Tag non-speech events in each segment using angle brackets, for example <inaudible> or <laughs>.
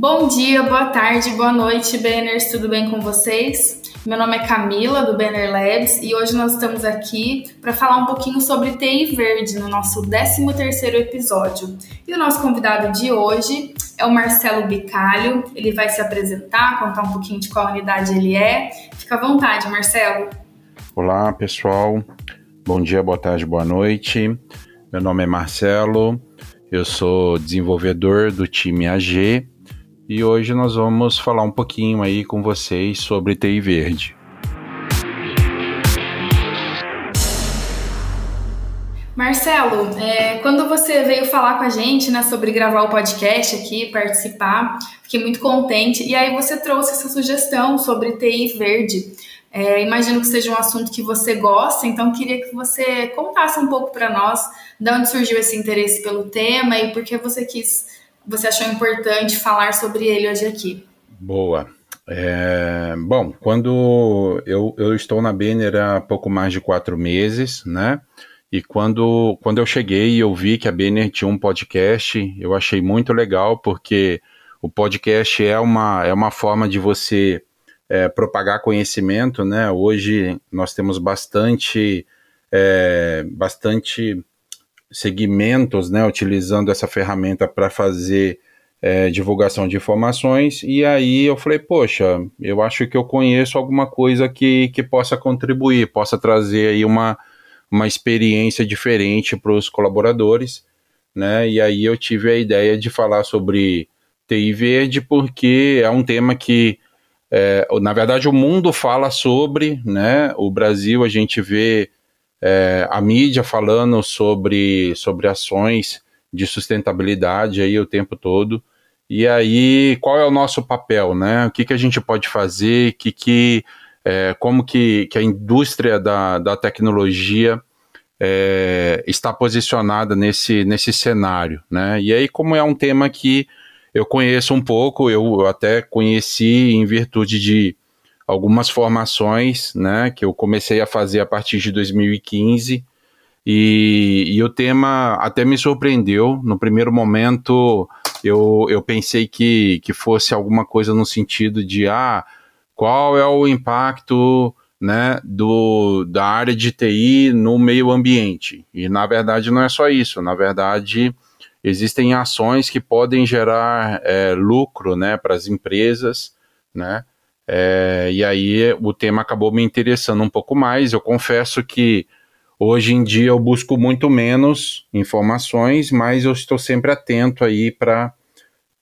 Bom dia, boa tarde, boa noite, Banners, tudo bem com vocês? Meu nome é Camila, do Banner Labs, e hoje nós estamos aqui para falar um pouquinho sobre TI Verde no nosso 13º episódio. E o nosso convidado de hoje é o Marcelo Bicalho, ele vai se apresentar, contar um pouquinho de qual unidade ele é. Fica à vontade, Marcelo. Olá, pessoal. Bom dia, boa tarde, boa noite. Meu nome é Marcelo, eu sou desenvolvedor do time AG e hoje nós vamos falar um pouquinho aí com vocês sobre TI Verde. Marcelo, é, quando você veio falar com a gente né, sobre gravar o podcast aqui, participar, fiquei muito contente. E aí você trouxe essa sugestão sobre TI Verde. É, imagino que seja um assunto que você gosta, então queria que você contasse um pouco para nós de onde surgiu esse interesse pelo tema e por que você quis, você achou importante falar sobre ele hoje aqui. Boa. É, bom, quando eu, eu estou na Banner há pouco mais de quatro meses, né? E quando, quando eu cheguei e eu vi que a Banner tinha um podcast, eu achei muito legal, porque o podcast é uma, é uma forma de você é, propagar conhecimento, né? Hoje nós temos bastante, é, bastante segmentos, né? Utilizando essa ferramenta para fazer é, divulgação de informações. E aí eu falei, poxa, eu acho que eu conheço alguma coisa que, que possa contribuir, possa trazer aí uma, uma experiência diferente para os colaboradores, né? E aí eu tive a ideia de falar sobre TI verde porque é um tema que é, na verdade, o mundo fala sobre, né? O Brasil, a gente vê é, a mídia falando sobre, sobre ações de sustentabilidade aí o tempo todo. E aí, qual é o nosso papel, né? O que, que a gente pode fazer? Que, que, é, como que, que a indústria da, da tecnologia é, está posicionada nesse, nesse cenário, né? E aí, como é um tema que eu conheço um pouco, eu até conheci em virtude de algumas formações, né, que eu comecei a fazer a partir de 2015, e, e o tema até me surpreendeu. No primeiro momento, eu, eu pensei que, que fosse alguma coisa no sentido de, ah, qual é o impacto né, do, da área de TI no meio ambiente. E na verdade não é só isso, na verdade existem ações que podem gerar é, lucro né, para as empresas, né? É, e aí o tema acabou me interessando um pouco mais. Eu confesso que hoje em dia eu busco muito menos informações, mas eu estou sempre atento aí para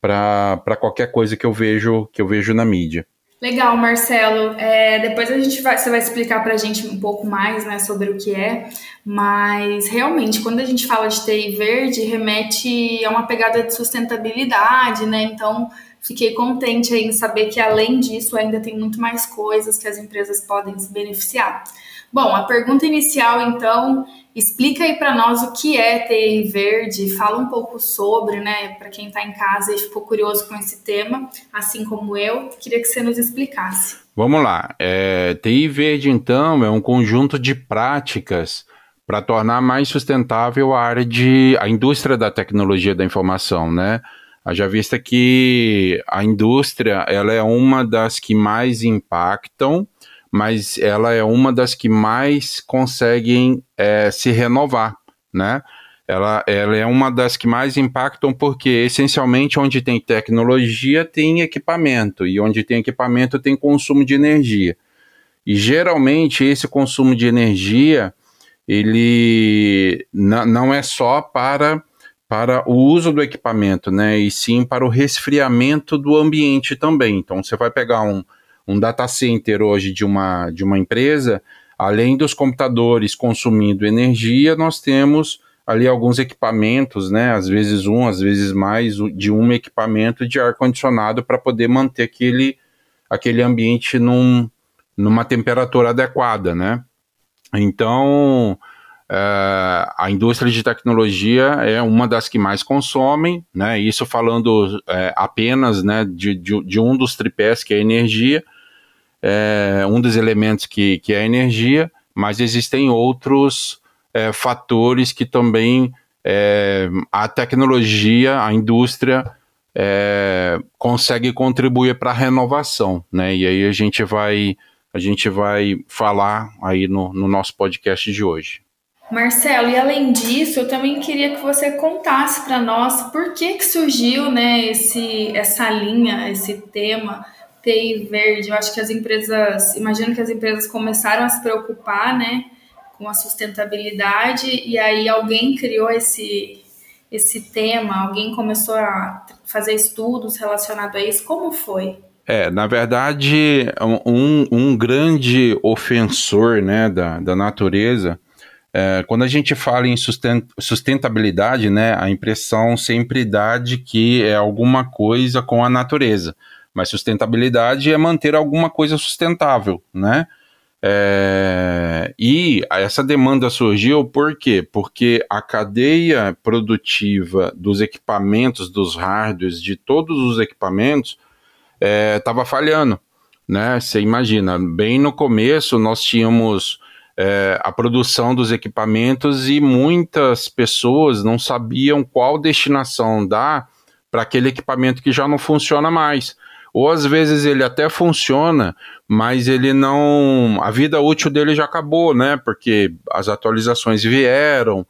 para qualquer coisa que eu vejo que eu vejo na mídia. Legal, Marcelo. É, depois a gente vai, você vai explicar para a gente um pouco mais né, sobre o que é, mas realmente, quando a gente fala de TI verde, remete a uma pegada de sustentabilidade, né? Então, fiquei contente em saber que além disso ainda tem muito mais coisas que as empresas podem se beneficiar. Bom, a pergunta inicial, então, explica aí para nós o que é TI verde, fala um pouco sobre, né, para quem está em casa e ficou curioso com esse tema, assim como eu, queria que você nos explicasse. Vamos lá. É, TI verde, então, é um conjunto de práticas para tornar mais sustentável a área de a indústria da tecnologia da informação, né? Haja vista que a indústria ela é uma das que mais impactam mas ela é uma das que mais conseguem é, se renovar, né? Ela, ela é uma das que mais impactam porque, essencialmente, onde tem tecnologia tem equipamento, e onde tem equipamento tem consumo de energia. E geralmente esse consumo de energia ele não é só para, para o uso do equipamento, né? E sim para o resfriamento do ambiente também. Então você vai pegar um, um data center hoje de uma, de uma empresa, além dos computadores consumindo energia, nós temos ali alguns equipamentos, né? Às vezes um, às vezes mais de um equipamento de ar condicionado para poder manter aquele, aquele ambiente num, numa temperatura adequada, né? Então, Uh, a indústria de tecnologia é uma das que mais consomem, né? Isso falando é, apenas né, de, de, de, um dos tripés, que é a energia, é um dos elementos que, que é a energia, mas existem outros é, fatores que também a tecnologia, a indústria consegue contribuir para a renovação, né? E aí a gente vai a gente vai falar aí no, no nosso podcast de hoje. Marcelo, e além disso, eu também queria que você contasse para nós por que, que surgiu né, esse, essa linha, esse tema TI verde. Eu acho que as empresas, imagino que as empresas começaram a se preocupar né, com a sustentabilidade e aí alguém criou esse, esse tema, alguém começou a fazer estudos relacionados a isso. Como foi? É, na verdade, um, um grande ofensor né, da, da natureza é, quando a gente fala em sustentabilidade, né, a impressão sempre dá de que é alguma coisa com a natureza. Mas sustentabilidade é manter alguma coisa sustentável, né? É, e essa demanda surgiu por quê? Porque a cadeia produtiva dos equipamentos, dos hardwares, de todos os equipamentos, estava é, falhando. Né? Você imagina, bem no começo nós tínhamos é, a produção dos equipamentos e muitas pessoas não sabiam qual destinação dar para aquele equipamento que já não funciona mais. Ou às vezes ele até funciona, mas ele não. A vida útil dele já acabou, né? Porque as atualizações vieram.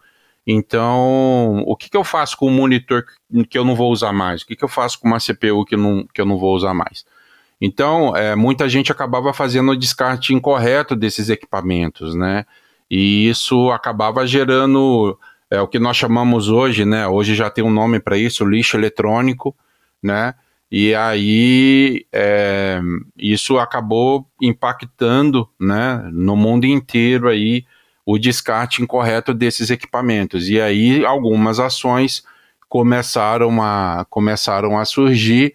Então, o que, que eu faço com um monitor que eu não vou usar mais? O que, que eu faço com uma CPU que, não, que eu não vou usar mais? Então, é, muita gente acabava fazendo o descarte incorreto desses equipamentos, né? E isso acabava gerando é, o que nós chamamos hoje, né? Hoje já tem um nome para isso, lixo eletrônico, né? E aí é, isso acabou impactando, né, no mundo inteiro aí o descarte incorreto desses equipamentos. E aí algumas ações começaram a começaram a surgir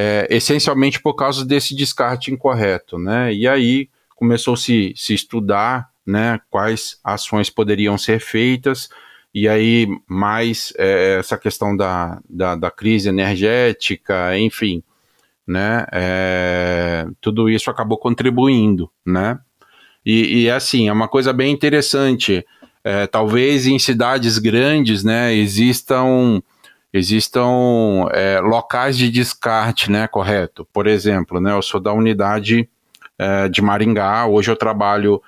é, essencialmente por causa desse descarte incorreto, né? E aí começou -se, -se estudar, né, quais ações poderiam ser feitas, e aí mais é, essa questão da, da, da, crise energética, enfim, né, é, tudo isso acabou contribuindo, né? E, e assim, é uma coisa bem interessante. É, talvez em cidades grandes, né, existam existam é, locais de descarte, né, correto? Por exemplo, né, eu sou da unidade é, de Maringá, hoje eu trabalho,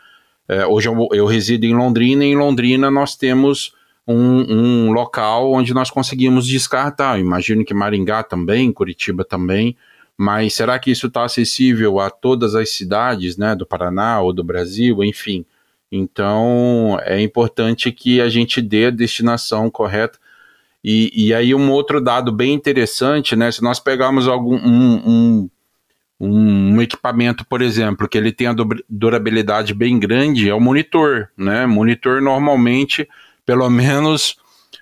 é, hoje eu, eu, resido em Londrina, e em Londrina nós temos um, um local onde nós conseguimos descartar, eu imagino que Maringá também, Curitiba também, mas será que isso está acessível a todas as cidades, né, do Paraná ou do Brasil, enfim, então é importante que a gente dê a destinação correta e, e aí um outro dado bem interessante, né? Se nós pegarmos algum um, um, um equipamento, por exemplo, que ele tem a durabilidade bem grande, é o monitor, né? Monitor normalmente, pelo menos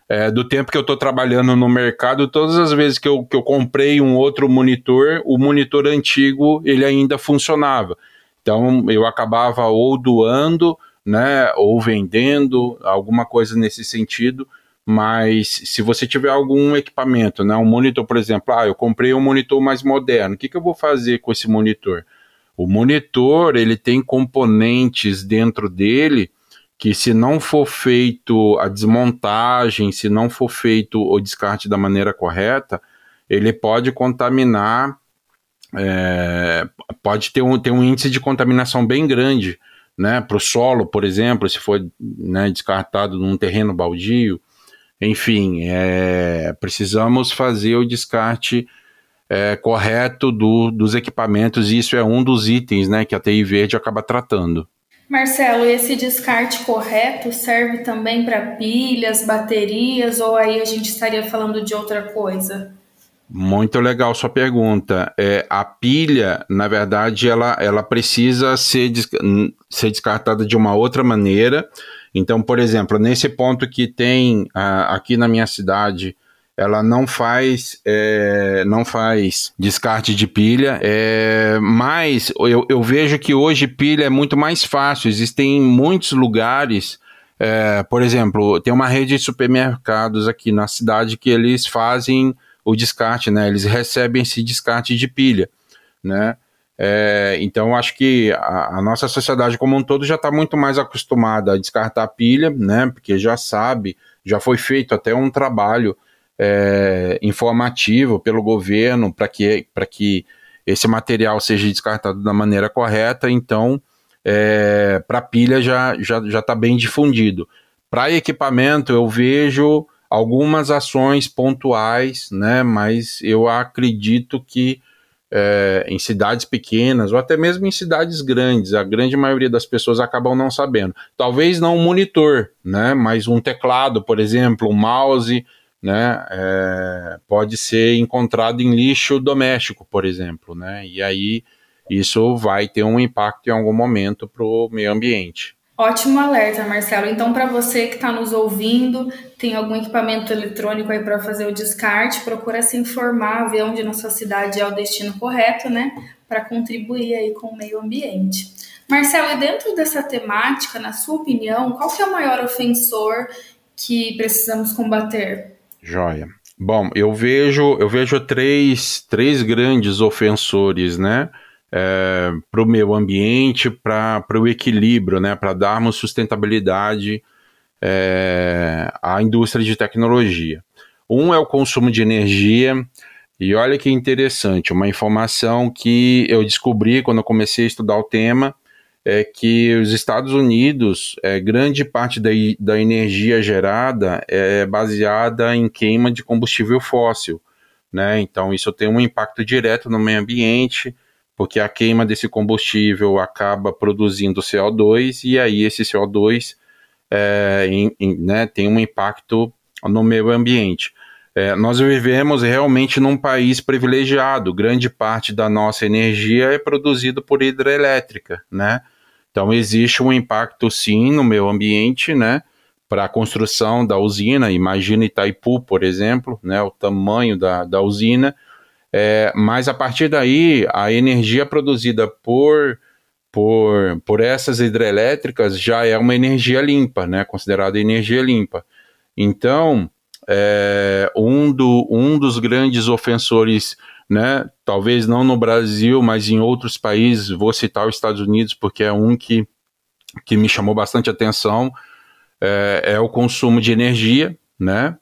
é, do tempo que eu estou trabalhando no mercado, todas as vezes que eu, que eu comprei um outro monitor, o monitor antigo ele ainda funcionava. Então eu acabava ou doando, né, ou vendendo, alguma coisa nesse sentido, mas se você tiver algum equipamento, né, um monitor, por exemplo, ah, eu comprei um monitor mais moderno, o que, que eu vou fazer com esse monitor? O monitor ele tem componentes dentro dele que se não for feito a desmontagem, se não for feito o descarte da maneira correta, ele pode contaminar, é, pode ter um, ter um índice de contaminação bem grande, né, para o solo, por exemplo, se for né, descartado num terreno baldio, enfim, é, precisamos fazer o descarte é, correto do, dos equipamentos, e isso é um dos itens né, que a TI Verde acaba tratando. Marcelo, esse descarte correto serve também para pilhas, baterias, ou aí a gente estaria falando de outra coisa? Muito legal sua pergunta. É, a pilha, na verdade, ela, ela precisa ser, ser descartada de uma outra maneira. Então, por exemplo, nesse ponto que tem uh, aqui na minha cidade, ela não faz é, não faz descarte de pilha, é, mas eu, eu, vejo que hoje pilha é muito mais fácil. Existem muitos lugares, é, por exemplo, tem uma rede de supermercados aqui na cidade que eles fazem o descarte, né? Eles recebem esse descarte de pilha, né? É, então, acho que a, a, nossa sociedade como um todo já está muito mais acostumada a descartar pilha, né? Porque já sabe, já foi feito até um trabalho é, informativo pelo governo para que, que esse material seja descartado da maneira correta, então é, para pilha já já já está bem difundido. Para equipamento eu vejo algumas ações pontuais, né? Mas eu acredito que é, em cidades pequenas ou até mesmo em cidades grandes, a grande maioria das pessoas acabam não sabendo. Talvez não um monitor, né? Mas um teclado, por exemplo, um mouse, né? É, pode ser encontrado em lixo doméstico, por exemplo, né? E aí isso vai ter um impacto em algum momento para o meio ambiente. Ótimo alerta, Marcelo. Então, para você que está nos ouvindo, tem algum equipamento eletrônico aí para fazer o descarte, procura se informar, ver onde na sua cidade é o destino correto, né? Para contribuir aí com o meio ambiente. Marcelo, e dentro dessa temática, na sua opinião, qual que é o maior ofensor que precisamos combater? Joia. Bom, eu vejo, eu vejo três, três grandes ofensores, né? É, para o meio ambiente, para o equilíbrio, né, para darmos sustentabilidade é, à indústria de tecnologia. Um é o consumo de energia, e olha que interessante, uma informação que eu descobri quando eu comecei a estudar o tema, é que os Estados Unidos, é, grande parte da, da energia gerada é baseada em queima de combustível fóssil. Né? Então, isso tem um impacto direto no meio ambiente, porque a queima desse combustível acaba produzindo CO2 e aí esse CO2 é, em, em, né, tem um impacto no meio ambiente. É, nós vivemos realmente num país privilegiado, grande parte da nossa energia é produzida por hidrelétrica, né? Então existe um impacto sim no meio ambiente, né? Para a construção da usina, imagina Itaipu, por exemplo, né? O tamanho da, da usina, é, mas a partir daí, a energia produzida por, por, por essas hidrelétricas já é uma energia limpa, né, considerada energia limpa. Então, é, um, do, um dos grandes ofensores, né, talvez não no Brasil, mas em outros países, vou citar os Estados Unidos porque é um que, que me chamou bastante atenção, é, é o consumo de energia, né,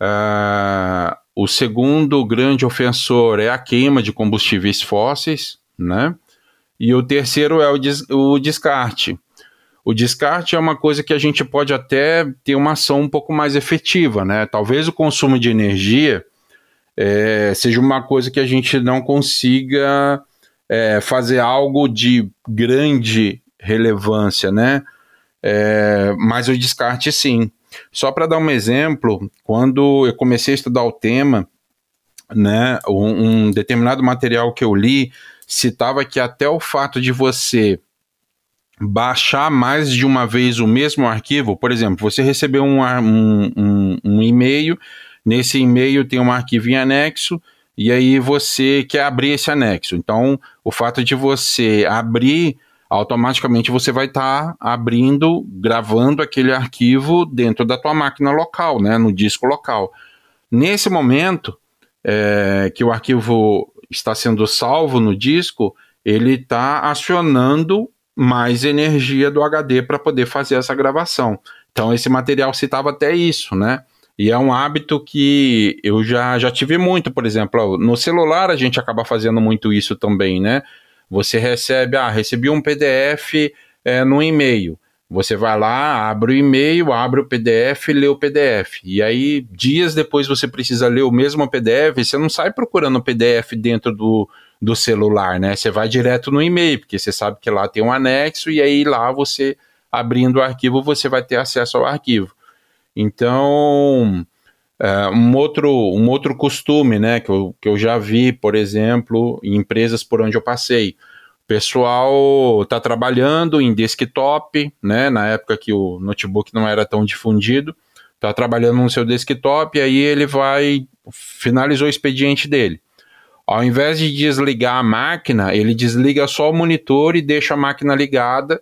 Uh, o segundo grande ofensor é a queima de combustíveis fósseis, né? E o terceiro é o, des o descarte. O descarte é uma coisa que a gente pode até ter uma ação um pouco mais efetiva, né? Talvez o consumo de energia é, seja uma coisa que a gente não consiga é, fazer algo de grande relevância, né? É, mas o descarte sim. Só para dar um exemplo, quando eu comecei a estudar o tema, né, um, um determinado material que eu li citava que até o fato de você baixar mais de uma vez o mesmo arquivo, por exemplo, você recebeu um, um, um, um e-mail, nesse e-mail tem um arquivo em anexo, e aí você quer abrir esse anexo. Então, o fato de você abrir automaticamente você vai estar tá abrindo, gravando aquele arquivo dentro da tua máquina local, né, no disco local. Nesse momento é, que o arquivo está sendo salvo no disco, ele está acionando mais energia do HD para poder fazer essa gravação. Então esse material citava até isso, né? E é um hábito que eu já, já tive muito, por exemplo, no celular a gente acaba fazendo muito isso também, né? Você recebe, ah, recebi um PDF é, no e-mail. Você vai lá, abre o e-mail, abre o PDF, lê o PDF. E aí, dias depois, você precisa ler o mesmo PDF. Você não sai procurando o PDF dentro do, do celular, né? Você vai direto no e-mail, porque você sabe que lá tem um anexo, e aí lá você, abrindo o arquivo, você vai ter acesso ao arquivo. Então, Uh, um, outro, um outro costume né, que, eu, que eu já vi, por exemplo, em empresas por onde eu passei. O pessoal está trabalhando em desktop, né, na época que o notebook não era tão difundido, está trabalhando no seu desktop e aí ele vai, finalizou o expediente dele. Ao invés de desligar a máquina, ele desliga só o monitor e deixa a máquina ligada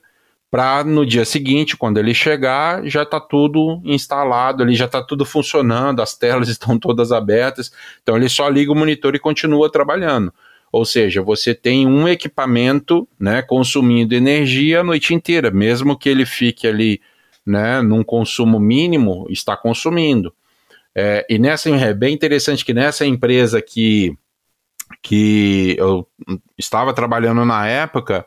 para no dia seguinte, quando ele chegar, já está tudo instalado, ele já está tudo funcionando, as telas <laughs> estão todas abertas, então ele só liga o monitor e continua trabalhando. Ou seja, você tem um equipamento né, consumindo energia a noite inteira, mesmo que ele fique ali né, num consumo mínimo, está consumindo. É, e nessa é bem interessante que nessa empresa que, que eu estava trabalhando na época,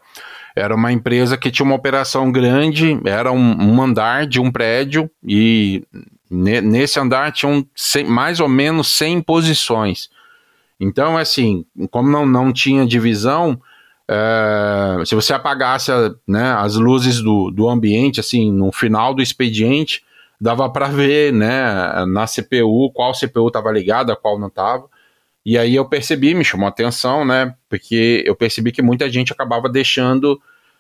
era uma empresa que tinha uma operação grande, era um, um andar de um prédio, e ne, nesse andar tinham 100, mais ou menos 100 posições. Então, assim, como não, não tinha divisão, é, se você apagasse né, as luzes do, do ambiente, assim, no final do expediente, dava para ver, né, na CPU, qual CPU estava ligada, qual não estava. E aí eu percebi, me chamou a atenção, né, porque eu percebi que muita gente acabava deixando,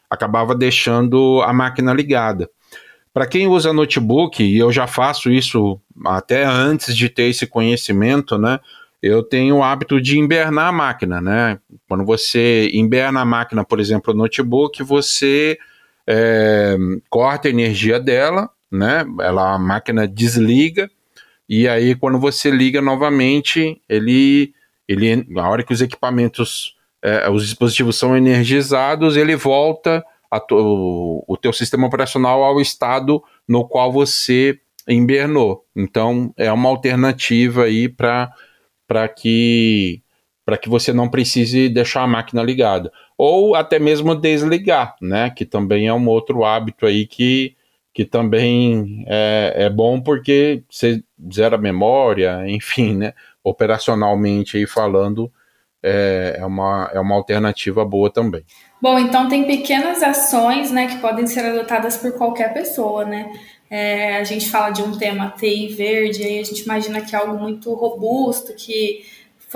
acabava deixando a máquina ligada. Para quem usa notebook, e eu já faço isso até antes de ter esse conhecimento, né, eu tenho o hábito de invernar a máquina, né? Quando você inverna a máquina, por exemplo, o notebook, você é, corta a energia dela, né? Ela, a máquina desliga e aí quando você liga novamente, ele, ele, a hora que os equipamentos, é, os dispositivos são energizados, ele volta to, o teu sistema operacional ao estado no qual você invernou. Então é uma alternativa aí para para que para que você não precise deixar a máquina ligada ou até mesmo desligar, né? Que também é um outro hábito aí que, que também é, é bom porque você zera a memória, <laughs> enfim, né? Operacionalmente aí falando é, é, uma, é uma alternativa boa também. Bom, então tem pequenas ações, né, que podem ser adotadas por qualquer pessoa, né? É, a gente fala de um tema TI verde, aí a gente imagina que é algo muito robusto, que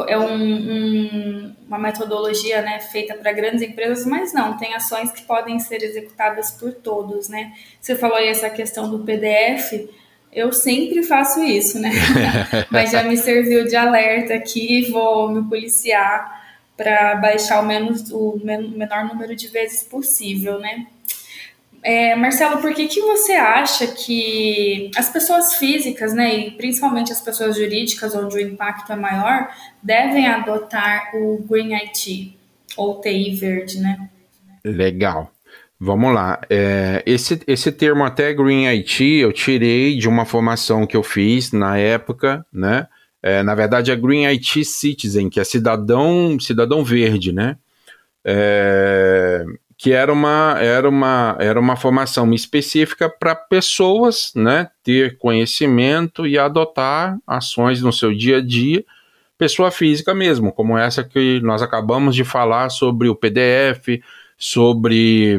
é um, um, uma metodologia né, feita para grandes empresas, mas não, tem ações que podem ser executadas por todos, né? Você falou aí essa questão do PDF, eu sempre faço isso, né? <laughs> mas já me serviu de alerta aqui, vou me policiar para baixar o, menos, o menor número de vezes possível, né? É, Marcelo, por que, que você acha que as pessoas físicas, né, e principalmente as pessoas jurídicas, onde o impacto é maior, devem adotar o Green IT, ou TI verde, né? Legal. Vamos lá. É, esse, esse termo até Green IT eu tirei de uma formação que eu fiz na época, né? É, na verdade, é Green IT Citizen, que é cidadão, cidadão verde, né? É, que era uma, era uma, era uma formação específica para pessoas né, ter conhecimento e adotar ações no seu dia a dia, pessoa física mesmo, como essa que nós acabamos de falar sobre o PDF, sobre,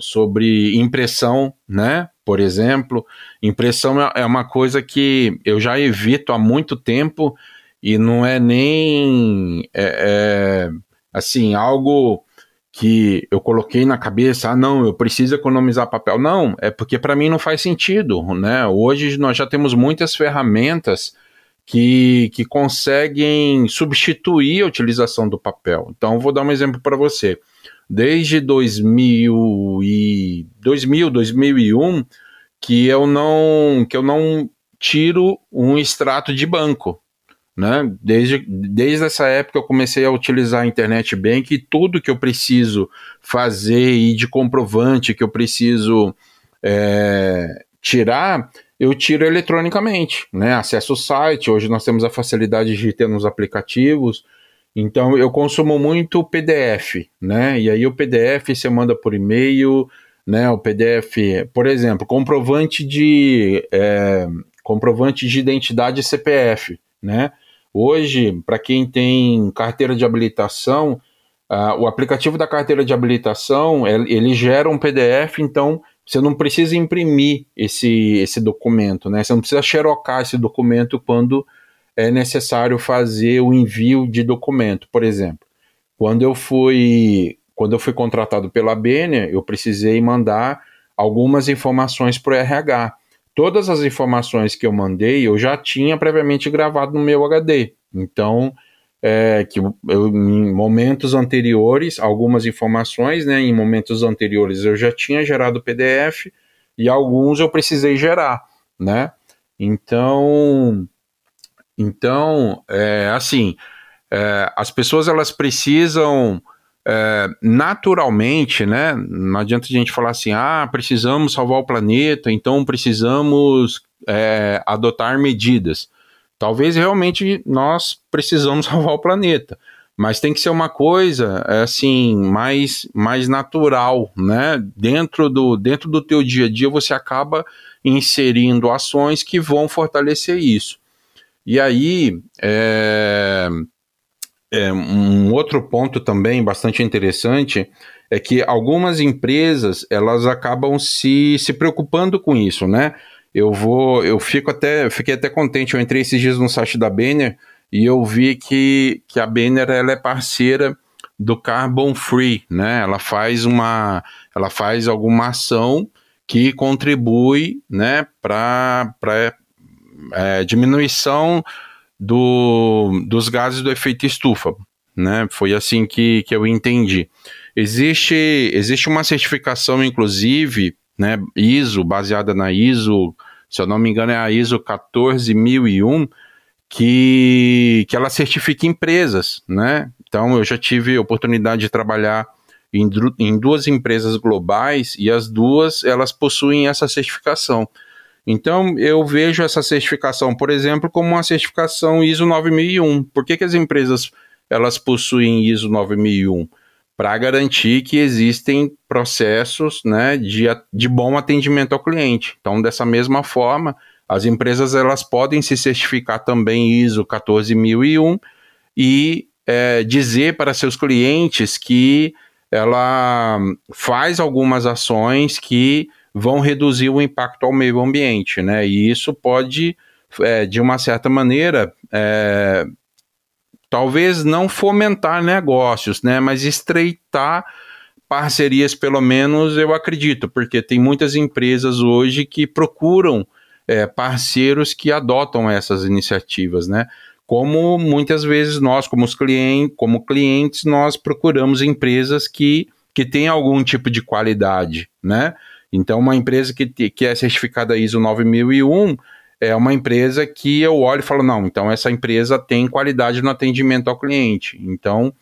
sobre impressão, né? Por exemplo, impressão é, é uma coisa que eu já evito há muito tempo e não é nem é, é, assim algo que eu coloquei na cabeça, ah, não, eu preciso economizar papel. Não, é porque para mim não faz sentido, né? Hoje nós já temos muitas ferramentas que, que conseguem substituir a utilização do papel. Então, vou dar um exemplo para você. Desde 2000, e, 2000, 2001, que eu não que eu não tiro um extrato de banco. Né? Desde, desde essa época eu comecei a utilizar a internet bank e tudo que eu preciso fazer e de comprovante que eu preciso é, tirar, eu tiro eletronicamente, né? Acesso o site, hoje nós temos a facilidade de ter nos aplicativos, então eu consumo muito PDF, né? E aí o PDF você manda por e-mail, né? O PDF, por exemplo, comprovante de é, comprovante de identidade CPF, né? Hoje, para quem tem carteira de habilitação, uh, o aplicativo da carteira de habilitação ele gera um PDF, então você não precisa imprimir esse, esse documento, né? Você não precisa xerocar esse documento quando é necessário fazer o envio de documento, por exemplo. Quando eu fui quando eu fui contratado pela Benia, eu precisei mandar algumas informações para o RH todas as informações que eu mandei eu já tinha previamente gravado no meu HD. Então, é, que eu, em momentos anteriores, algumas informações, né, em momentos anteriores eu já tinha gerado PDF e alguns eu precisei gerar, né? Então, então, é, assim, é, as pessoas elas precisam é, naturalmente, né? Não adianta a gente falar assim, ah, precisamos salvar o planeta, então precisamos é, adotar medidas. talvez realmente nós precisamos <laughs> salvar o planeta. Mas tem que ser uma coisa é, assim mais, mais natural, né? Dentro do, dentro do teu dia a dia você acaba inserindo ações que vão fortalecer isso. E aí, é, é, um outro ponto também bastante interessante é que algumas empresas elas acabam se, se preocupando com isso, né? Eu vou, eu fico até, fiquei até contente. Eu entrei esses dias no site da Banner e eu vi que, que a Banner ela é parceira do Carbon Free, né? Ela faz uma, ela faz alguma ação que contribui, né, para é, diminuição do, dos gases do efeito estufa, né? Foi assim que, que eu entendi. Existe, existe uma certificação, inclusive, né, ISO, baseada na ISO, se eu não me engano, é a ISO 14001, que, que ela certifica empresas, né? Então, eu já tive oportunidade de trabalhar em, em duas empresas globais e as duas, elas possuem essa certificação. Então, eu vejo essa certificação, por exemplo, como uma certificação ISO 9001. Por que, que as empresas elas possuem ISO 9001? Para garantir que existem processos né, de, de bom atendimento ao cliente. Então, dessa mesma forma, as empresas elas podem se certificar também ISO 14001 e é, dizer para seus clientes que ela faz algumas ações que vão reduzir o impacto ao meio ambiente, né? E isso pode, é, de uma certa maneira, é, talvez não fomentar negócios, né? Mas estreitar parcerias, pelo menos eu acredito, porque tem muitas empresas hoje que procuram é, parceiros que adotam essas iniciativas, né? Como muitas vezes nós, como, os clientes, como clientes, nós procuramos empresas que, que têm algum tipo de qualidade, né? Então, uma empresa que, que é certificada ISO 9001 é uma empresa que eu olho e falo, não, então essa empresa tem qualidade no atendimento ao cliente. Então,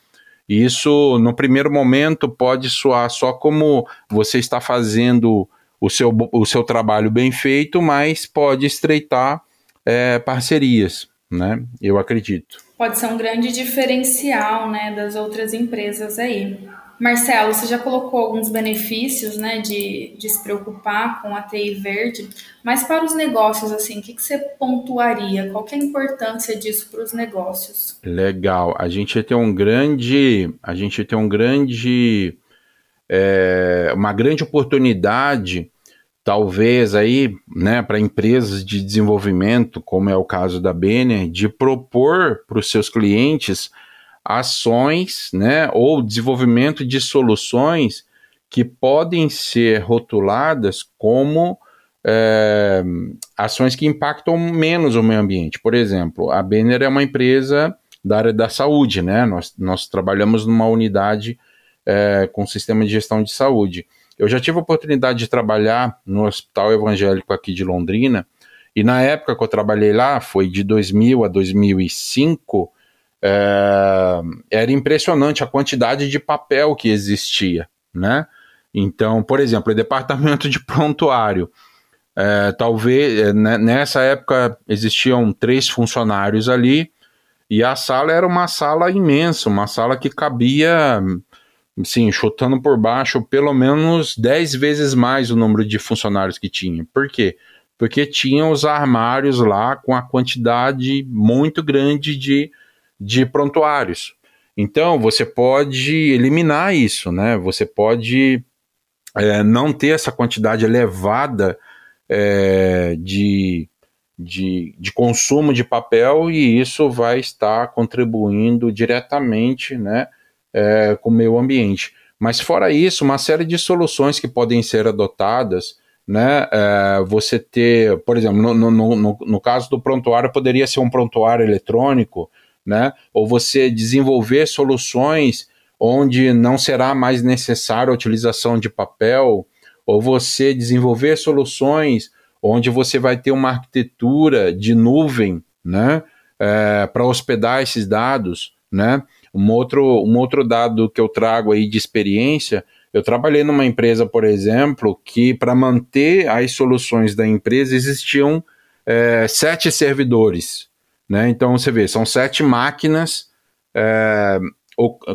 isso no primeiro momento pode soar só como você está fazendo o seu, o seu trabalho bem feito, mas pode estreitar é, parcerias, né? Eu acredito. Pode ser um grande diferencial, né, das outras empresas aí. Marcelo, você já colocou alguns benefícios, né, de, de se preocupar com a TI verde, mas para os negócios, assim, o que, que você pontuaria? Qual é a importância disso para os negócios? Legal, a gente tem um grande, a gente tem um grande, é, uma grande oportunidade, talvez aí, né, para empresas de desenvolvimento, como é o caso da Banner, de propor para os seus clientes ações, né, ou desenvolvimento de soluções que podem ser rotuladas como é, ações que impactam menos o meio ambiente. Por exemplo, a Banner é uma empresa da área da saúde, né? Nós, nós trabalhamos numa unidade é, com sistema de gestão de saúde. Eu já tive a oportunidade de trabalhar no Hospital Evangélico aqui de Londrina, e na época que eu trabalhei lá, foi de 2000 a 2005, é, era impressionante a quantidade de papel que existia, né? Então, por exemplo, o departamento de prontuário, é, talvez é, né, nessa época existiam três funcionários ali e a sala era uma sala imensa, uma sala que cabia, sim, chutando por baixo, pelo menos dez vezes mais o número de funcionários que tinha. Por quê? Porque tinham os armários lá com a quantidade muito grande de de prontuários. Então, você pode eliminar isso, né? Você pode é, não ter essa quantidade elevada é, de, de, de, consumo de papel e isso vai estar contribuindo diretamente né, é, com o meio ambiente. Mas, fora isso, uma série de soluções que podem ser adotadas. Né, é, você ter, por exemplo, no, no, no, no caso do prontuário, poderia ser um prontuário eletrônico né? Ou você desenvolver soluções onde não será mais necessária a utilização de papel, ou você desenvolver soluções onde você vai ter uma arquitetura de nuvem, né? É, para hospedar esses dados, né? Um outro, um outro dado que eu trago aí de experiência, eu trabalhei numa empresa, por exemplo, que para manter as soluções da empresa existiam é, sete servidores, né? Então você vê, são sete máquinas é,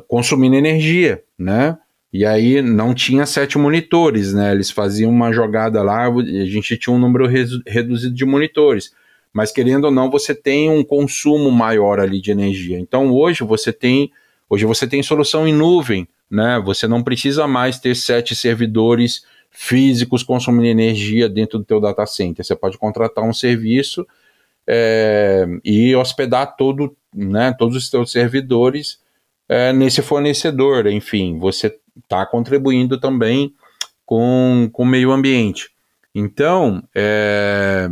consumindo energia, né? E aí não tinha sete monitores, né? Eles faziam uma jogada lá, a gente tinha um número reduzido de monitores. Mas querendo ou não, você tem um consumo maior ali de energia. Então hoje você tem, hoje você tem solução em nuvem, né? Você não precisa mais ter sete servidores físicos consumindo energia dentro do teu data center. Você pode contratar um serviço é, e hospedar todo, né, todos os seus servidores é, nesse fornecedor. Enfim, você está contribuindo também com, com o meio ambiente. Então, é,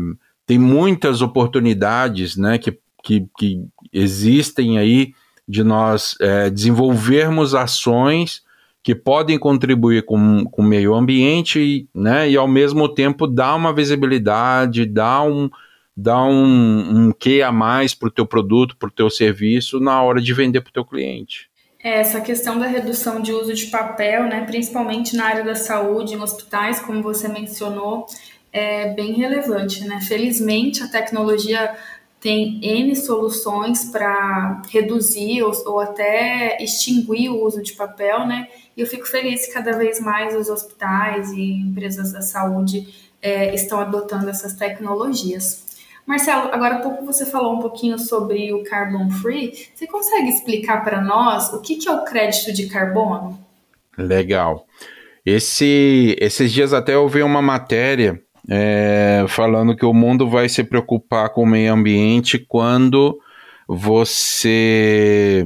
tem muitas oportunidades né, que, que, que existem aí de nós é, desenvolvermos ações que podem contribuir com, com o meio ambiente né, e, ao mesmo tempo, dar uma visibilidade, dar um, dar um, um quê a mais para o teu produto, para o teu serviço na hora de vender para o teu cliente. É, essa questão da redução de uso de papel, né, principalmente na área da saúde, em hospitais, como você mencionou, é bem relevante. Né? Felizmente, a tecnologia tem N soluções para reduzir ou, ou, até extinguir o uso de papel, né? E eu fico feliz que cada vez mais os hospitais e empresas da saúde é, estão adotando essas tecnologias. Marcelo, agora há pouco você falou um pouquinho sobre o Carbon Free. Você consegue explicar para nós o que, que é o crédito de carbono? Legal. Esse, esses dias até eu vi uma matéria é, falando que o mundo vai se preocupar com o meio ambiente quando você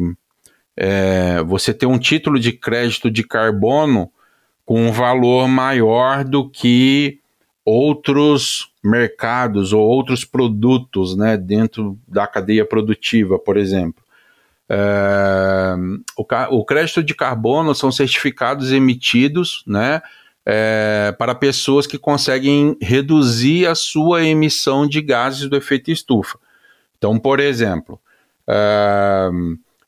é, você tem um título de crédito de carbono com um valor maior do que outros mercados ou outros produtos né, dentro da cadeia produtiva, por exemplo. É, o, o, crédito de carbono são certificados emitidos né, é, para pessoas que conseguem reduzir a sua emissão de gases do efeito estufa. Então, por exemplo, é,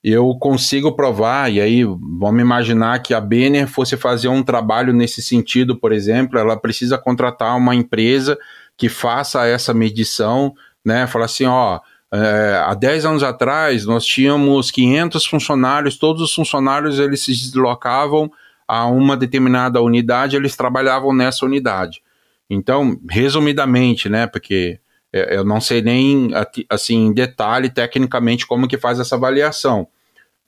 eu consigo provar, e aí vamos imaginar que a Benner fosse fazer um trabalho nesse sentido, por exemplo, ela precisa contratar uma empresa que faça essa medição, né? Falar assim, ó, é, há 10 anos atrás nós tínhamos 500 funcionários, todos os funcionários eles se deslocavam a uma determinada unidade, eles trabalhavam nessa unidade. Então, resumidamente, né, porque é, eu não sei nem assim em detalhe tecnicamente como que faz essa avaliação,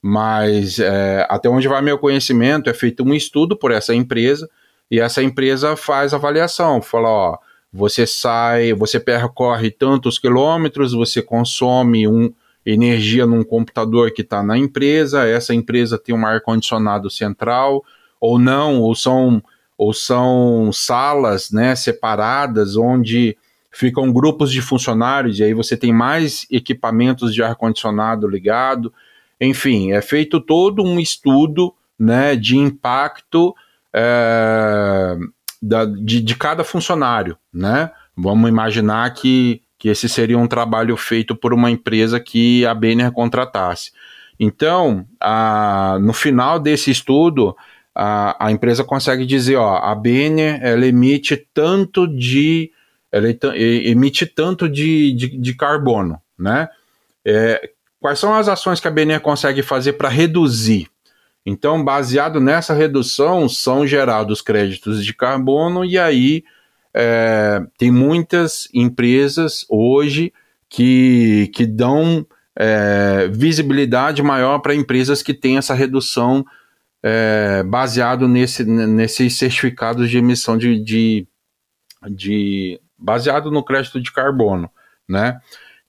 mas é, até onde vai meu conhecimento é feito um estudo por essa empresa e essa empresa faz avaliação, fala ó, você sai, você percorre tantos quilômetros, você consome um energia num computador que está na empresa, essa empresa tem um ar condicionado central ou não, ou são ou são salas, né, separadas onde ficam grupos de funcionários e aí você tem mais equipamentos de ar-condicionado ligado. Enfim, é feito todo um estudo né, de impacto é, da, de, de cada funcionário. Né? Vamos imaginar que, que esse seria um trabalho feito por uma empresa que a Benner contratasse. Então, a, no final desse estudo, a, a empresa consegue dizer, ó, a Benner ela emite tanto de ela emite tanto de, de, de carbono, né? É, quais são as ações que a BNE consegue fazer para reduzir? Então, baseado nessa redução, são gerados créditos de carbono, e aí é, tem muitas empresas hoje que, que dão é, visibilidade maior para empresas que têm essa redução é, baseado nesse, nesses certificados de emissão de, de, de baseado no crédito de carbono, né?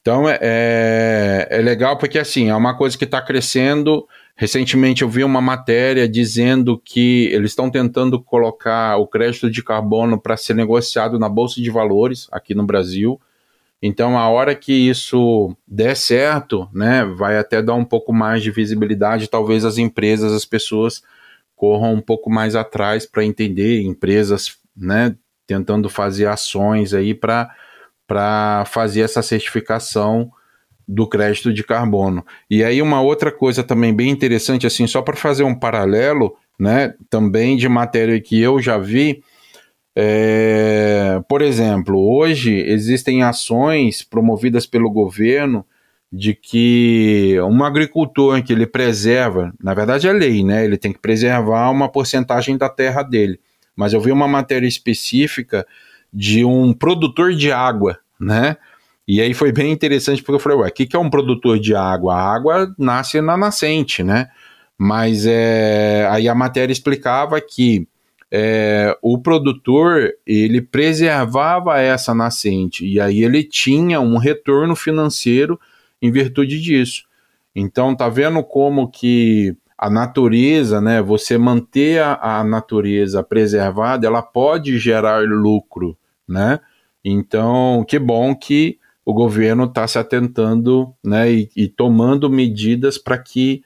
Então é, é, é legal porque assim é uma coisa que está crescendo. Recentemente eu vi uma matéria dizendo que eles estão tentando colocar o crédito de carbono para ser negociado na bolsa de valores aqui no Brasil. Então, a hora que isso der certo, né, vai até dar um pouco mais de visibilidade. Talvez as empresas, as pessoas corram um pouco mais atrás para entender, empresas, né, tentando fazer ações aí para fazer essa certificação do crédito de carbono. E aí uma outra coisa também bem interessante, assim, só para fazer um paralelo, né, também de matéria que eu já vi, é, por exemplo, hoje existem ações promovidas pelo governo de que um agricultor que ele preserva, na verdade é lei, né? Ele tem que preservar uma porcentagem da terra dele. Mas eu vi uma matéria específica de um produtor de água, né? E aí foi bem interessante porque eu falei, ué, o que, que é um produtor de água? A água nasce na nascente, né? Mas é, aí a matéria explicava que é, o produtor ele preservava essa nascente e aí ele tinha um retorno financeiro em virtude disso. Então tá vendo como que a natureza, né, você manter a, a natureza preservada, ela pode gerar lucro, né? Então, que bom que o governo está se atentando né, e, e tomando medidas para que,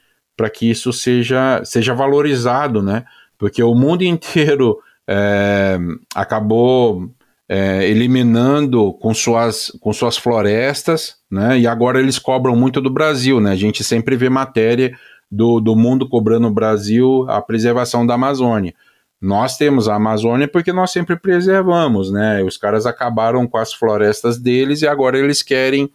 que isso seja, seja valorizado, né? Porque o mundo <laughs> inteiro é, acabou é, eliminando com suas, com suas florestas, né? E agora eles cobram muito do Brasil, né? A gente sempre vê matéria do, do mundo cobrando o Brasil a preservação da Amazônia. Nós temos a Amazônia porque nós sempre preservamos, né? Os caras acabaram com as florestas deles e agora eles querem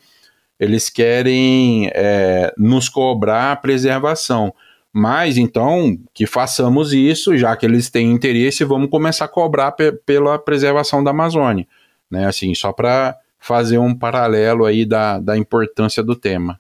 eles querem é, nos cobrar a preservação. Mas então que façamos isso, já que eles têm interesse, vamos começar a cobrar pe pela preservação da Amazônia, né? Assim, só para fazer um paralelo aí da, da importância do tema.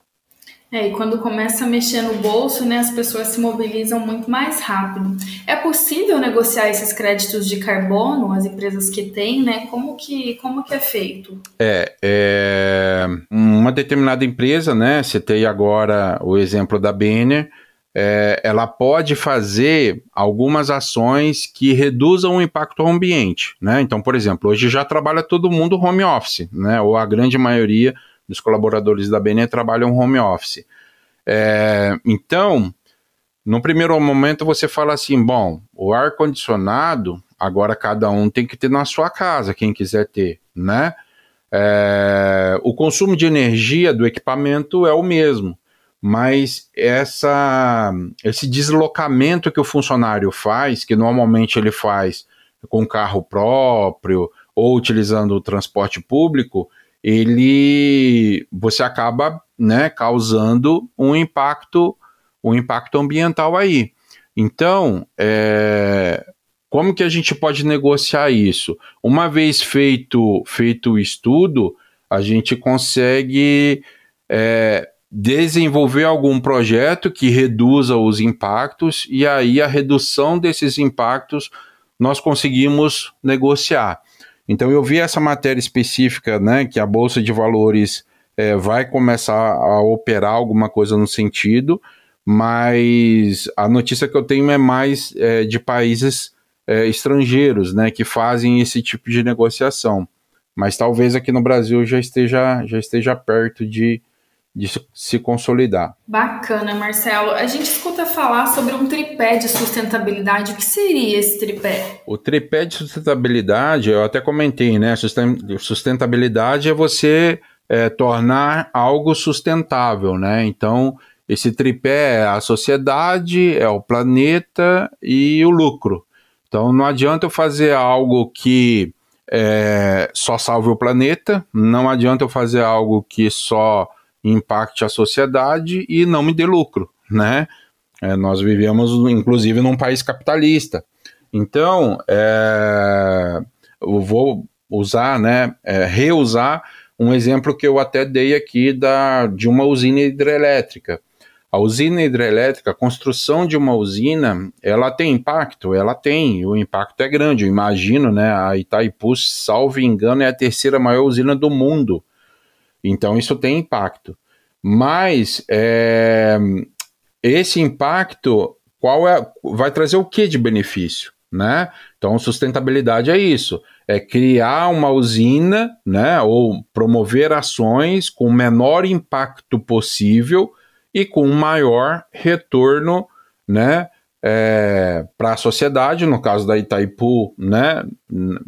É, e quando começa a mexer no bolso, né, as pessoas se mobilizam muito mais rápido. É possível negociar esses créditos de carbono, as empresas que têm, né? Como que, como que é feito? É, é uma determinada empresa, né? Citei agora o exemplo da Benner, é, ela pode fazer algumas ações que reduzam o impacto ao ambiente, né? Então, por exemplo, hoje já trabalha todo mundo home office, né? Ou a grande maioria dos colaboradores da BNE trabalham home office. É, então, no primeiro momento você fala assim, bom, o ar condicionado agora cada um tem que ter na sua casa, quem quiser ter, né? É, o consumo de energia do equipamento é o mesmo, mas essa, esse deslocamento que o funcionário faz, que normalmente ele faz com carro próprio ou utilizando o transporte público, ele você acaba né, causando um impacto um impacto ambiental aí. Então, é, como que a gente pode negociar isso? Uma vez feito feito o estudo, a gente consegue é, desenvolver algum projeto que reduza os impactos e aí a redução desses impactos nós conseguimos negociar. Então eu vi essa matéria específica, né, que a bolsa de valores é, vai começar a operar alguma coisa no sentido, mas a notícia que eu tenho é mais é, de países é, estrangeiros, né, que fazem esse tipo de negociação. Mas talvez aqui no Brasil já esteja já esteja perto de de se consolidar. Bacana, Marcelo. A gente escuta falar sobre um tripé de sustentabilidade. O que seria esse tripé? O tripé de sustentabilidade, eu até comentei, né? Sustentabilidade é você é, tornar algo sustentável, né? Então, esse tripé é a sociedade, é o planeta e o lucro. Então, não adianta eu fazer algo que é, só salve o planeta, não adianta eu fazer algo que só impacte a sociedade e não me dê lucro, né? É, nós vivemos, inclusive, num país capitalista. Então, é, eu vou usar, né, é, reusar um exemplo que eu até dei aqui da, de uma usina hidrelétrica. A usina hidrelétrica, a construção de uma usina, ela tem impacto? Ela tem, o impacto é grande. Eu imagino, né, a Itaipu, salvo engano, é a terceira maior usina do mundo. Então isso tem impacto. Mas é, esse impacto, qual é, vai trazer o que de benefício? Né? Então, sustentabilidade é isso: é criar uma usina, né, ou promover ações com o menor impacto possível e com maior retorno, né, é, para a sociedade. No caso da Itaipu, né,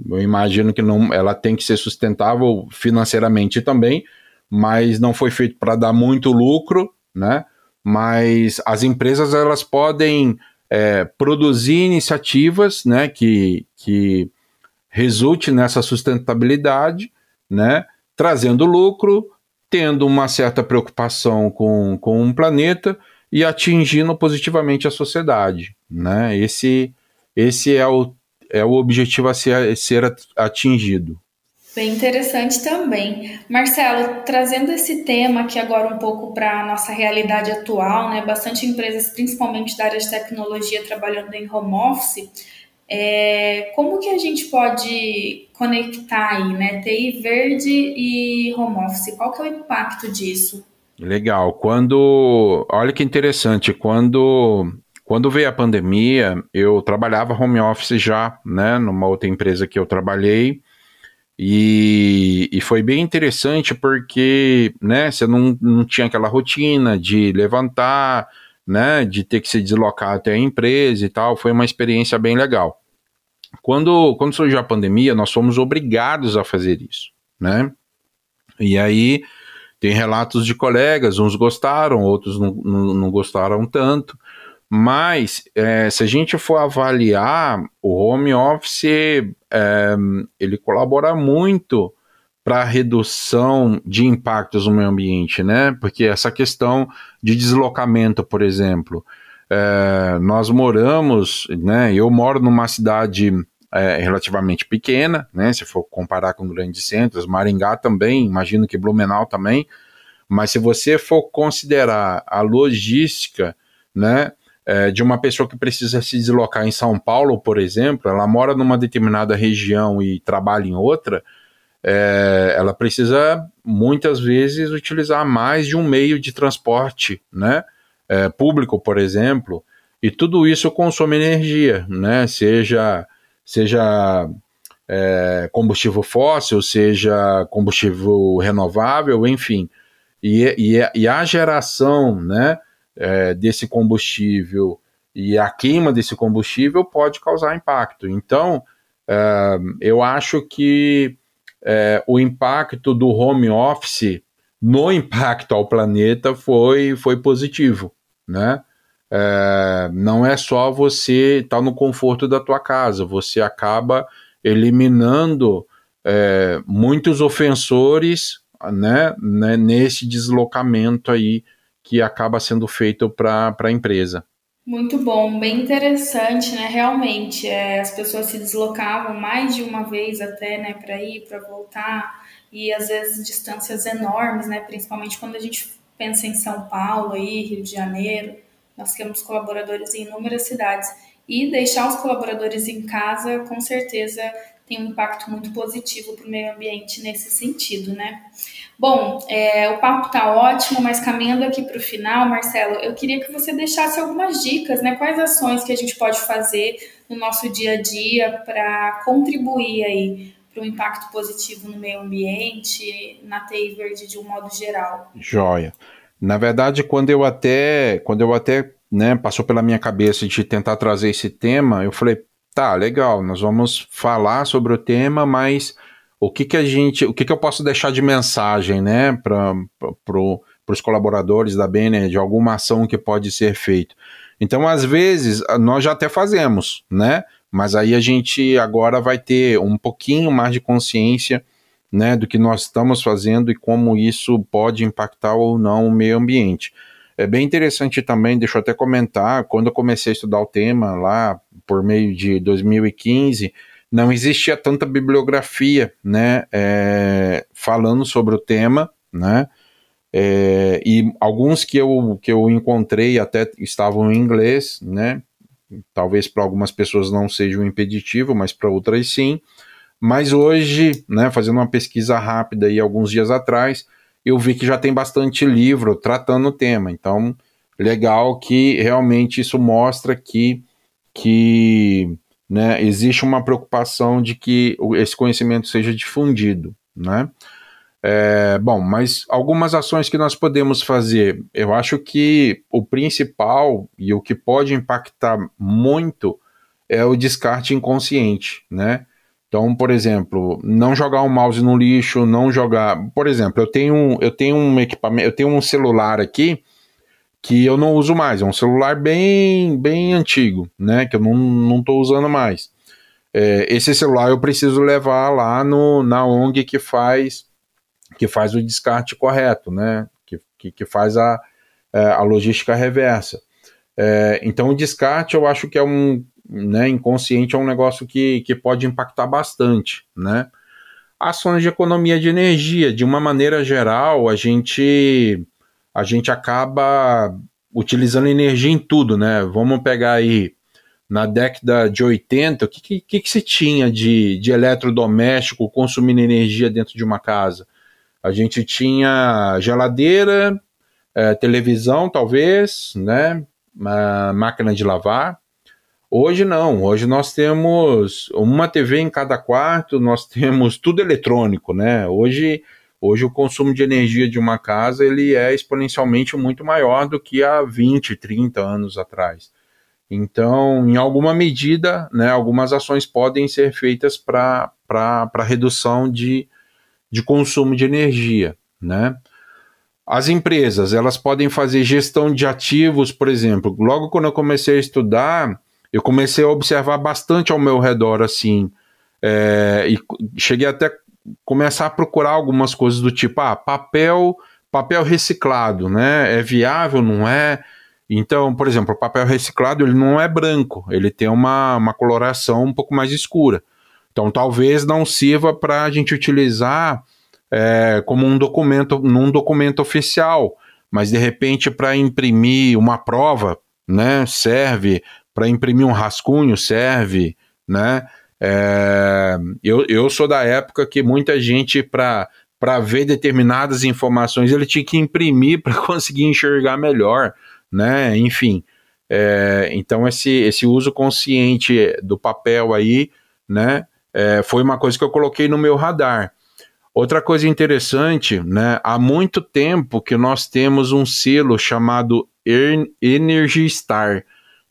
eu imagino que não, ela tem que ser sustentável financeiramente também, mas não foi feito para dar muito lucro, né? Mas as empresas elas podem é, produzir iniciativas, né, que, que resulte nessa sustentabilidade, né, trazendo lucro, tendo uma certa preocupação com, com o planeta e atingindo positivamente a sociedade. Né? Esse, esse é, o, é o objetivo a ser, a ser atingido. Bem interessante também. Marcelo, trazendo esse tema aqui agora um pouco para a nossa realidade atual, né? Bastante empresas, principalmente da área de tecnologia, trabalhando em home office. É, como que a gente pode conectar aí, né? TI verde e home office? Qual que é o impacto disso? Legal. Quando, olha que interessante, quando quando veio a pandemia, eu trabalhava home office já, né, numa outra empresa que eu trabalhei, e, e foi bem interessante porque, né, você não, não tinha aquela rotina de levantar, né, de ter que se deslocar até a empresa e tal, foi uma experiência bem legal. Quando, quando surgiu a pandemia, nós fomos obrigados a fazer isso, né, e aí tem relatos de colegas, uns gostaram, outros não, não, não gostaram tanto, mas é, se a gente for avaliar o home office, é, ele colabora muito para a redução de impactos no meio ambiente, né? Porque essa questão de deslocamento, por exemplo, é, nós moramos, né? Eu moro numa cidade é, relativamente pequena, né? Se for comparar com grandes centros, Maringá também, imagino que Blumenau também, mas se você for considerar a logística, né? É, de uma pessoa que precisa se deslocar em São Paulo, por exemplo, ela mora numa determinada região e trabalha em outra, é, ela precisa muitas vezes utilizar mais de um meio de transporte, né? É, público, por exemplo, e tudo isso consome energia, né? Seja, seja é, combustível fóssil, seja combustível renovável, enfim. E, e, e a geração, né? É, desse combustível e a queima desse combustível pode causar impacto. Então, é, eu acho que é, o impacto do home office no <laughs> impacto ao planeta foi, foi positivo, né? É, não é só você estar tá no conforto da tua casa, você acaba eliminando é, muitos ofensores né, né, nesse deslocamento aí que acaba sendo feito para a empresa. Muito bom, bem interessante, né? Realmente, é, as pessoas se deslocavam mais de uma vez até, né, para ir, para voltar, e às vezes distâncias enormes, né? Principalmente quando a gente pensa em São Paulo, aí, Rio de Janeiro, nós temos colaboradores em inúmeras cidades. E deixar os colaboradores em casa, com certeza, tem um impacto muito positivo para o meio ambiente nesse sentido, né? Bom, é, o papo está ótimo, mas caminhando aqui para o final, Marcelo, eu queria que você deixasse algumas dicas, né? Quais ações que a gente pode fazer no nosso dia a dia para contribuir aí para um impacto positivo no meio ambiente, na TI Verde de um modo geral? Joia. Na verdade, quando eu até, quando eu até, né, passou pela minha cabeça de tentar trazer esse tema, eu falei, tá, legal, nós vamos falar sobre o tema, mas o que que a gente, o que que eu posso deixar de mensagem, né, para pro, os colaboradores da Banner de alguma ação que pode ser feita. Então, às vezes, nós já até fazemos, né, mas aí a gente agora vai ter um pouquinho mais de consciência, né, do que nós estamos fazendo e como isso pode impactar ou não o meio ambiente. É bem interessante também, deixa eu até comentar, quando eu comecei a estudar o tema lá por meio de 2015, não existia tanta bibliografia, né, é, falando sobre o tema, né, é, e alguns que eu, que eu encontrei até estavam em inglês, né, talvez para algumas pessoas não seja um impeditivo, mas para outras sim, mas hoje, né, fazendo uma pesquisa rápida aí alguns dias atrás, eu vi que já tem bastante livro tratando o tema, então legal que realmente isso mostra que, que né, existe uma preocupação de que esse conhecimento seja difundido, né? É, bom, mas algumas ações que nós podemos fazer, eu acho que o principal e o que pode impactar muito é o descarte inconsciente, né? Então, por exemplo, não jogar um mouse no lixo, não jogar. Por exemplo, eu tenho, eu tenho um equipamento, eu tenho um celular aqui que eu não uso mais. É um celular bem, bem antigo, né? Que eu não, não usando mais. É, esse celular eu preciso levar lá no, na ONG que faz que faz o descarte correto, né? Que, que, que faz a, é, a logística reversa. É, então, o descarte eu acho que é um, né, inconsciente, é um negócio que, que pode impactar bastante, né? Ações de economia de energia, de uma maneira geral, a gente, a gente acaba utilizando energia em tudo, né? Vamos pegar aí na década de 80, o que, que, que se tinha de, de eletrodoméstico consumindo energia dentro de uma casa? A gente tinha geladeira, é, televisão, talvez, né? Uma máquina de lavar. Hoje não, hoje nós temos uma TV em cada quarto, nós <laughs> temos tudo eletrônico, né? Hoje, hoje o consumo de energia de uma casa ele é exponencialmente muito maior do que há 20, 30 anos atrás. Então, em alguma medida, né, algumas ações podem ser feitas para redução de, de consumo de energia, né? As empresas, elas podem fazer gestão de ativos, por exemplo. Logo quando eu comecei a estudar, eu comecei a observar bastante ao meu redor, assim, é, e cheguei até começar a procurar algumas coisas do tipo, ah, papel, papel reciclado, né? É viável, não é? Então, por exemplo, o papel reciclado ele não é branco, ele tem uma, uma coloração um pouco mais escura. Então, talvez não sirva para a gente utilizar é, como um documento, num documento oficial, mas de repente para imprimir uma prova, né, serve, para imprimir um rascunho serve, né, é, eu, eu sou da época que muita gente para ver determinadas informações ele tinha que imprimir <laughs> para conseguir enxergar melhor, né, enfim, é, então esse, esse uso consciente do papel aí, né, é, foi uma coisa que eu coloquei no meu radar. Outra coisa interessante, né? Há muito tempo que nós temos um selo chamado Energy Star,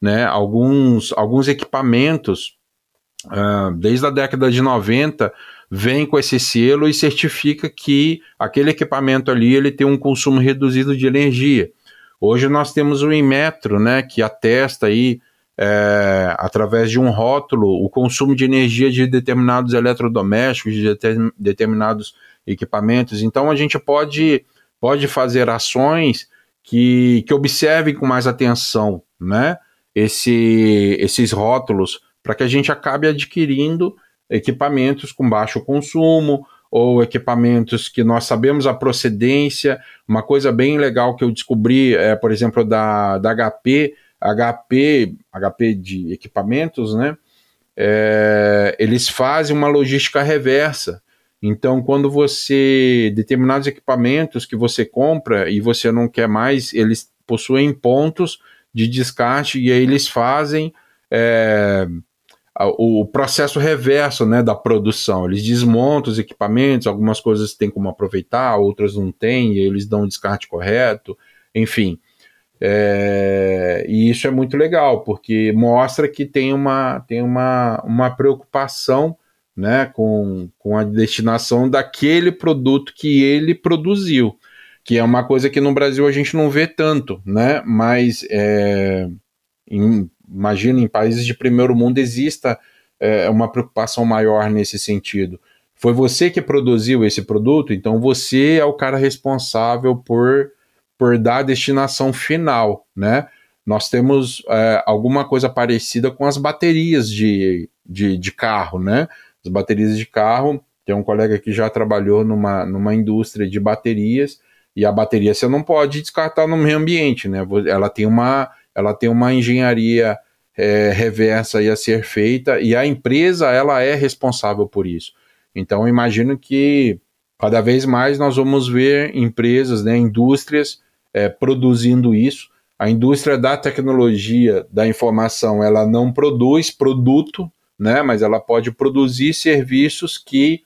né? Alguns, alguns equipamentos, uh, desde a década de 90, vem com esse selo e certifica que aquele equipamento ali ele tem um consumo reduzido de energia. Hoje nós temos o Inmetro, né? Que atesta aí é, através de um rótulo, o consumo de energia de determinados eletrodomésticos, de determinados equipamentos. Então, a gente pode, pode fazer ações que, que observem com mais atenção né, esse, esses rótulos, para que a gente acabe adquirindo equipamentos com baixo consumo ou equipamentos que nós sabemos a procedência. Uma coisa bem legal que eu descobri, é, por exemplo, da, da HP, HP, HP de equipamentos, né? É, eles fazem uma logística reversa. Então, quando você determinados equipamentos que você compra e você não quer mais, eles possuem pontos de descarte e aí eles fazem é, o processo reverso né, da produção. Eles desmontam os equipamentos, algumas coisas têm como aproveitar, outras não têm, e eles dão o descarte correto, enfim. É, e isso é muito legal, porque mostra que tem uma, tem uma, uma preocupação né, com, com a destinação daquele produto que ele produziu, que é uma coisa que no Brasil a gente não vê tanto, né, mas é, em, imagina em países de primeiro mundo exista é, uma preocupação maior nesse sentido. Foi você que produziu esse produto, então você é o cara responsável por por dar a destinação final, né? Nós temos é, alguma coisa parecida com as baterias de, de, de, carro, né? As baterias de carro, tem um colega que já trabalhou numa, numa indústria de baterias, e a bateria você não pode descartar no meio ambiente, né? Ela tem uma, ela tem uma engenharia é, reversa a ser feita, e a empresa ela é responsável por isso. Então, imagino que cada vez mais nós vamos ver empresas, né, indústrias é, produzindo isso. A indústria da tecnologia da informação ela não produz produto, né, mas ela pode produzir serviços que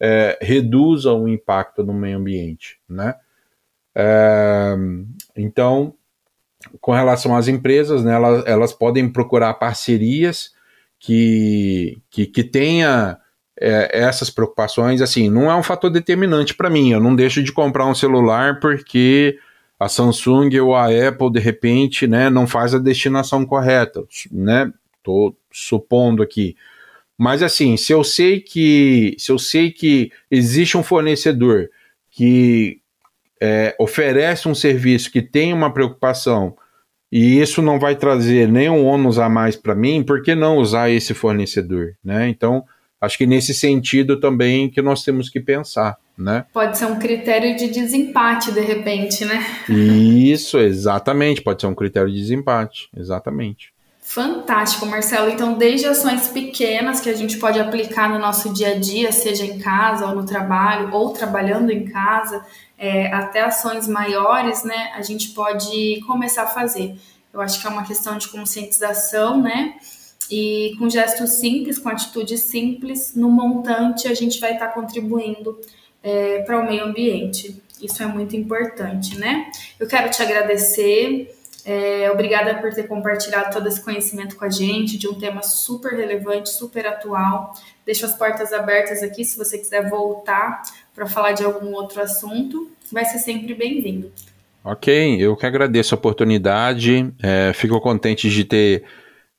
é, reduzam o impacto no meio ambiente. Né? Então, com relação às empresas, né, elas, elas podem procurar parcerias que, que, que tenha é, essas preocupações. Assim, não é um fator determinante para mim. Eu não deixo de comprar um celular porque a Samsung ou a Apple de repente, né, não faz a destinação correta, né? Supondo aqui. Mas assim, se eu sei que se eu sei que existe um fornecedor que é, oferece um serviço que tem uma preocupação e isso não vai trazer nenhum ônus a mais para mim, por que não usar esse fornecedor? Né? Então, acho que nesse sentido também que nós temos que pensar. Né? Pode ser um critério de desempate, de repente, né? Isso, exatamente, pode ser um critério de desempate, exatamente. Fantástico, Marcelo. Então, desde ações pequenas que a gente pode aplicar no nosso dia a dia, seja em casa ou no trabalho, ou trabalhando em casa, é, até ações maiores, né, a gente pode começar a fazer. Eu acho que é uma questão de conscientização, né? E com gestos simples, com atitudes simples, no montante a gente vai estar contribuindo é, para o meio ambiente. Isso é muito importante, né? Eu quero te agradecer é, obrigada por ter compartilhado todo esse conhecimento com a gente de um tema super relevante, super atual. Deixo as portas abertas aqui se você quiser voltar para falar de algum outro assunto. Vai ser sempre bem-vindo. Ok, eu que agradeço a oportunidade. É, fico contente de ter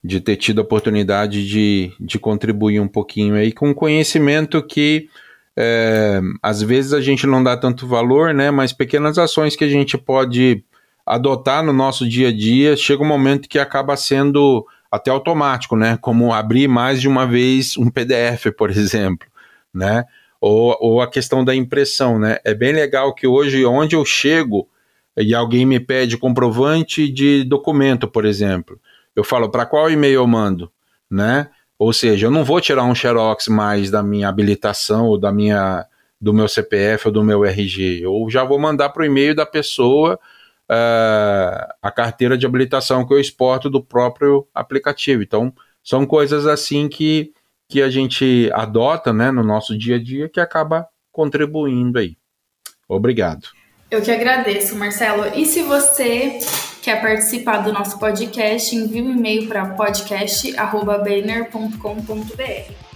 de ter tido a oportunidade de, de contribuir um pouquinho aí com conhecimento que é, às vezes a gente não dá tanto valor, né? Mas pequenas ações que a gente pode adotar no nosso dia a dia, chega um momento que acaba sendo até automático, né? Como abrir mais de uma vez um PDF, por exemplo, né? Ou, ou a questão da impressão, né? É bem legal que hoje, onde eu chego e alguém me pede comprovante de documento, por exemplo, eu falo para qual e-mail eu mando, né? Ou seja, eu não vou tirar um xerox mais da minha habilitação ou da minha do meu CPF ou do meu RG, eu já vou mandar para o e-mail da pessoa uh, a carteira de habilitação que eu exporto do próprio aplicativo. Então, são coisas assim que, que a gente adota né, no nosso dia a dia que acaba contribuindo aí. Obrigado. Eu que agradeço, Marcelo. E se você quer participar do nosso podcast, envie um e-mail para podcast.banner.com.br.